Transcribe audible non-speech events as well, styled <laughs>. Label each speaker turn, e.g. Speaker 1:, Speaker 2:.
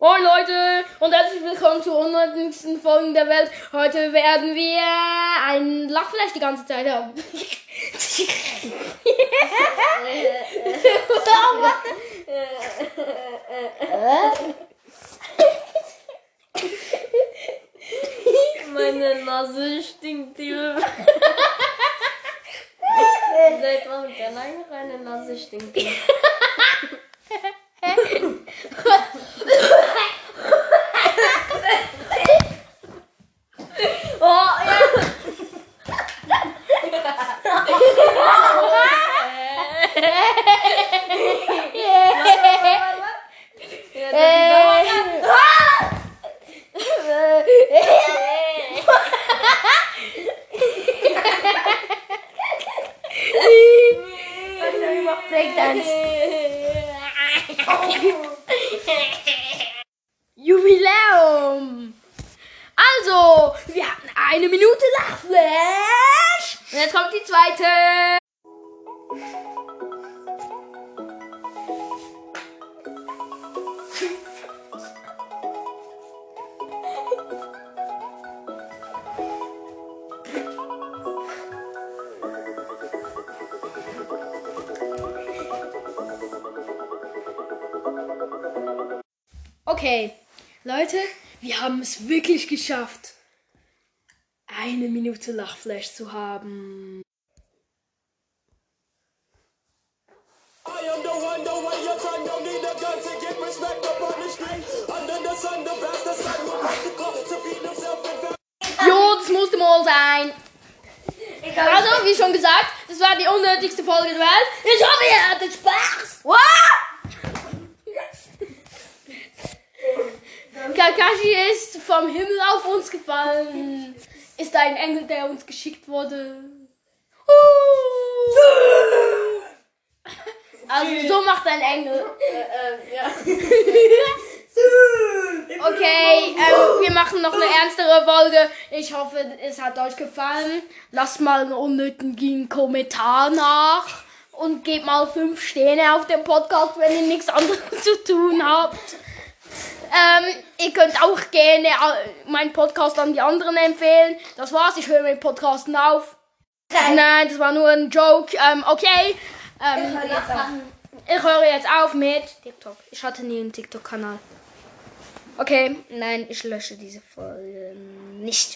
Speaker 1: Moin Leute und herzlich willkommen zur 100. Folge der Welt. Heute werden wir ein Lachfleisch die ganze Zeit haben.
Speaker 2: Meine Nase stinkt, Hilfe. <laughs> Seit wann mit der lange reine Nase stinkt? Oh, <laughs>
Speaker 1: Jubiläum! Also, wir hatten eine Minute Lachflash. Und jetzt kommt die zweite. Okay, Leute, wir haben es wirklich geschafft, eine Minute Lachflash zu haben. Jo, das musste mal sein. Also, wie schon gesagt, das war die unnötigste Folge der Welt. Ich hoffe, ihr hattet Spaß. Kakashi ist vom Himmel auf uns gefallen. Ist ein Engel, der uns geschickt wurde. <laughs> Also, so macht ein Engel. <laughs> Okay, ähm, wir machen noch eine ernstere Folge. Ich hoffe, es hat euch gefallen. Lasst mal einen unnötigen Kommentar nach. Und gebt mal fünf Sterne auf dem Podcast, wenn ihr nichts anderes zu tun habt. Ähm, ihr könnt auch gerne äh, meinen Podcast an die anderen empfehlen. Das war's, ich höre mit Podcasten auf. Nein, das war nur ein Joke. Ähm, okay. Ähm, ich höre jetzt auf mit TikTok. Ich hatte nie einen TikTok-Kanal. Okay, nein, ich lösche diese Folge nicht.